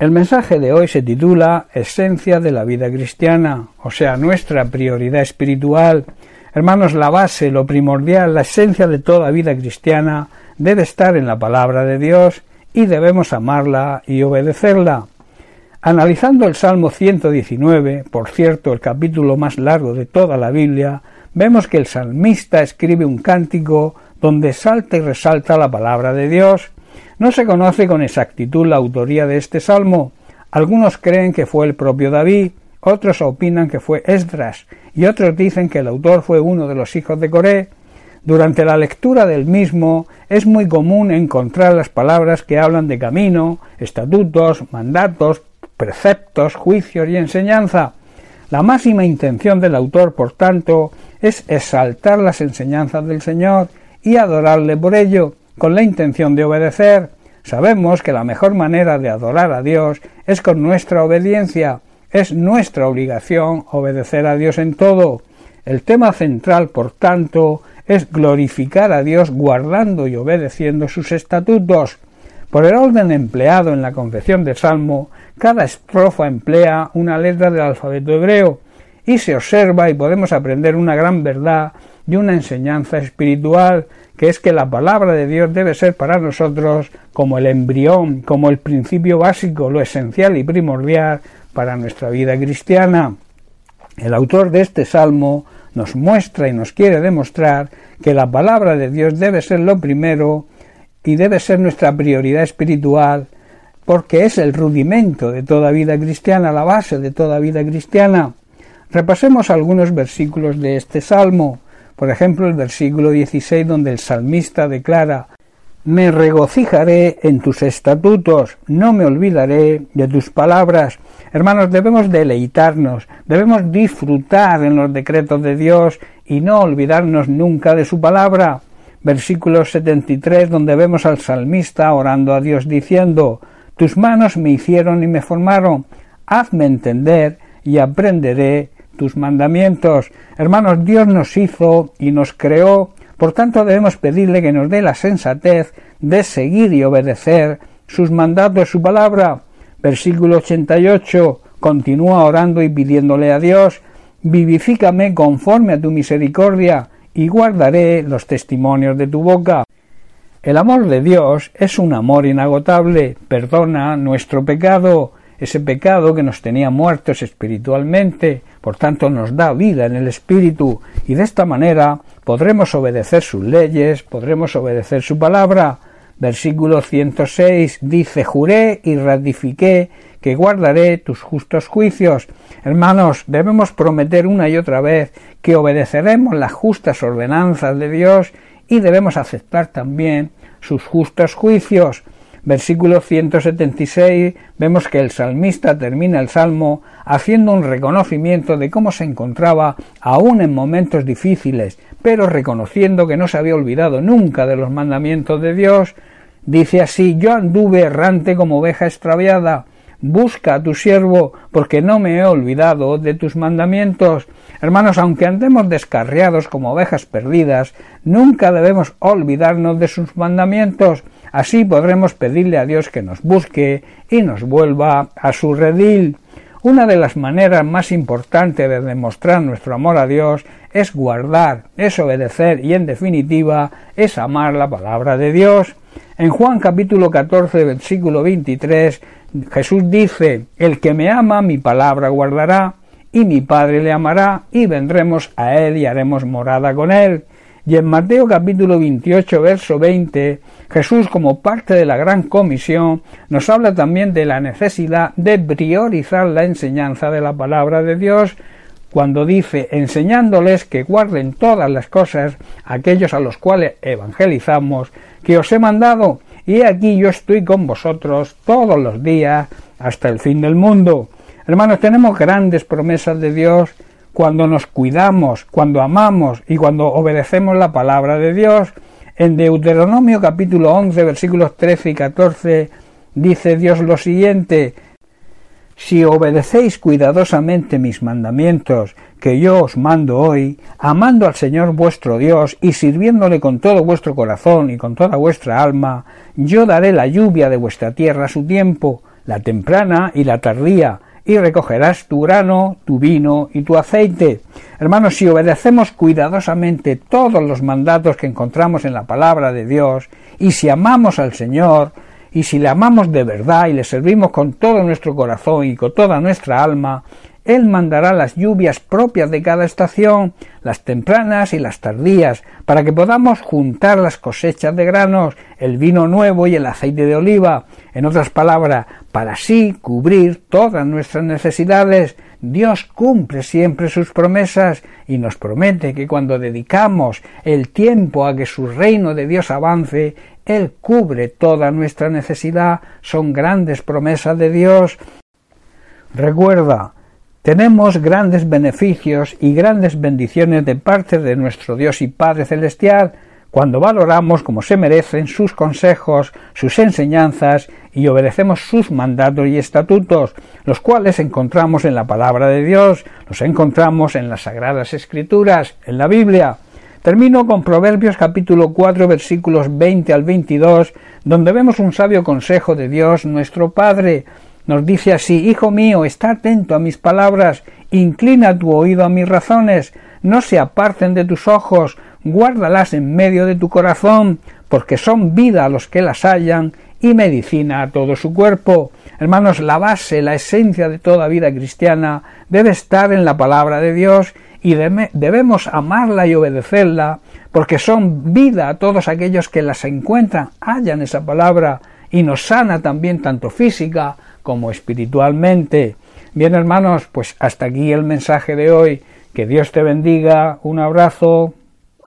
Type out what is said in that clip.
El mensaje de hoy se titula Esencia de la vida cristiana, o sea, nuestra prioridad espiritual. Hermanos, la base, lo primordial, la esencia de toda vida cristiana debe estar en la palabra de Dios y debemos amarla y obedecerla. Analizando el Salmo 119, por cierto, el capítulo más largo de toda la Biblia, vemos que el salmista escribe un cántico donde salta y resalta la palabra de Dios. No se conoce con exactitud la autoría de este salmo. Algunos creen que fue el propio David, otros opinan que fue Esdras, y otros dicen que el autor fue uno de los hijos de Coré. Durante la lectura del mismo es muy común encontrar las palabras que hablan de camino, estatutos, mandatos, preceptos, juicios y enseñanza. La máxima intención del autor, por tanto, es exaltar las enseñanzas del Señor y adorarle por ello con la intención de obedecer. Sabemos que la mejor manera de adorar a Dios es con nuestra obediencia. Es nuestra obligación obedecer a Dios en todo. El tema central, por tanto, es glorificar a Dios guardando y obedeciendo sus estatutos. Por el orden empleado en la confesión del Salmo, cada estrofa emplea una letra del alfabeto hebreo y se observa y podemos aprender una gran verdad y una enseñanza espiritual que es que la palabra de Dios debe ser para nosotros como el embrión, como el principio básico, lo esencial y primordial para nuestra vida cristiana. El autor de este salmo nos muestra y nos quiere demostrar que la palabra de Dios debe ser lo primero y debe ser nuestra prioridad espiritual, porque es el rudimento de toda vida cristiana, la base de toda vida cristiana. Repasemos algunos versículos de este salmo. Por ejemplo, el versículo 16 donde el salmista declara Me regocijaré en tus estatutos, no me olvidaré de tus palabras. Hermanos, debemos deleitarnos, debemos disfrutar en los decretos de Dios y no olvidarnos nunca de su palabra. Versículo 73 donde vemos al salmista orando a Dios diciendo Tus manos me hicieron y me formaron, hazme entender y aprenderé tus mandamientos. Hermanos, Dios nos hizo y nos creó, por tanto debemos pedirle que nos dé la sensatez de seguir y obedecer sus mandatos, su palabra. Versículo 88. Continúa orando y pidiéndole a Dios, vivifícame conforme a tu misericordia y guardaré los testimonios de tu boca. El amor de Dios es un amor inagotable, perdona nuestro pecado, ese pecado que nos tenía muertos espiritualmente, por tanto nos da vida en el espíritu y de esta manera podremos obedecer sus leyes, podremos obedecer su palabra. Versículo 106 dice, juré y ratifiqué que guardaré tus justos juicios. Hermanos, debemos prometer una y otra vez que obedeceremos las justas ordenanzas de Dios y debemos aceptar también sus justos juicios versículo 176 vemos que el salmista termina el salmo haciendo un reconocimiento de cómo se encontraba aún en momentos difíciles, pero reconociendo que no se había olvidado nunca de los mandamientos de Dios, dice así yo anduve errante como oveja extraviada, busca a tu siervo, porque no me he olvidado de tus mandamientos. Hermanos, aunque andemos descarriados como ovejas perdidas, nunca debemos olvidarnos de sus mandamientos, Así podremos pedirle a Dios que nos busque y nos vuelva a su redil. Una de las maneras más importantes de demostrar nuestro amor a Dios es guardar, es obedecer y en definitiva es amar la palabra de Dios. En Juan capítulo 14 versículo 23 Jesús dice, El que me ama mi palabra guardará y mi Padre le amará y vendremos a él y haremos morada con él. Y en Mateo capítulo 28 verso 20 Jesús, como parte de la gran comisión, nos habla también de la necesidad de priorizar la enseñanza de la palabra de Dios, cuando dice enseñándoles que guarden todas las cosas aquellos a los cuales evangelizamos, que os he mandado, y aquí yo estoy con vosotros todos los días hasta el fin del mundo. Hermanos, tenemos grandes promesas de Dios cuando nos cuidamos, cuando amamos y cuando obedecemos la palabra de Dios. En Deuteronomio capítulo 11 versículos 13 y 14 dice Dios lo siguiente, si obedecéis cuidadosamente mis mandamientos que yo os mando hoy, amando al Señor vuestro Dios y sirviéndole con todo vuestro corazón y con toda vuestra alma, yo daré la lluvia de vuestra tierra a su tiempo, la temprana y la tardía, y recogerás tu grano, tu vino y tu aceite. Hermanos, si obedecemos cuidadosamente todos los mandatos que encontramos en la palabra de Dios, y si amamos al Señor, y si le amamos de verdad y le servimos con todo nuestro corazón y con toda nuestra alma, él mandará las lluvias propias de cada estación, las tempranas y las tardías, para que podamos juntar las cosechas de granos, el vino nuevo y el aceite de oliva. En otras palabras, para así cubrir todas nuestras necesidades. Dios cumple siempre sus promesas y nos promete que cuando dedicamos el tiempo a que su reino de Dios avance, Él cubre toda nuestra necesidad. Son grandes promesas de Dios. Recuerda, tenemos grandes beneficios y grandes bendiciones de parte de nuestro Dios y Padre Celestial cuando valoramos como se merecen sus consejos, sus enseñanzas y obedecemos sus mandatos y estatutos, los cuales encontramos en la palabra de Dios, los encontramos en las sagradas escrituras, en la Biblia. Termino con Proverbios capítulo 4 versículos 20 al 22, donde vemos un sabio consejo de Dios nuestro Padre, nos dice así, Hijo mío, está atento a mis palabras, inclina tu oído a mis razones, no se aparten de tus ojos, guárdalas en medio de tu corazón, porque son vida a los que las hallan y medicina a todo su cuerpo. Hermanos, la base, la esencia de toda vida cristiana debe estar en la palabra de Dios y debemos amarla y obedecerla, porque son vida a todos aquellos que las encuentran, hallan esa palabra y nos sana también tanto física como espiritualmente. Bien hermanos, pues hasta aquí el mensaje de hoy. Que Dios te bendiga. Un abrazo.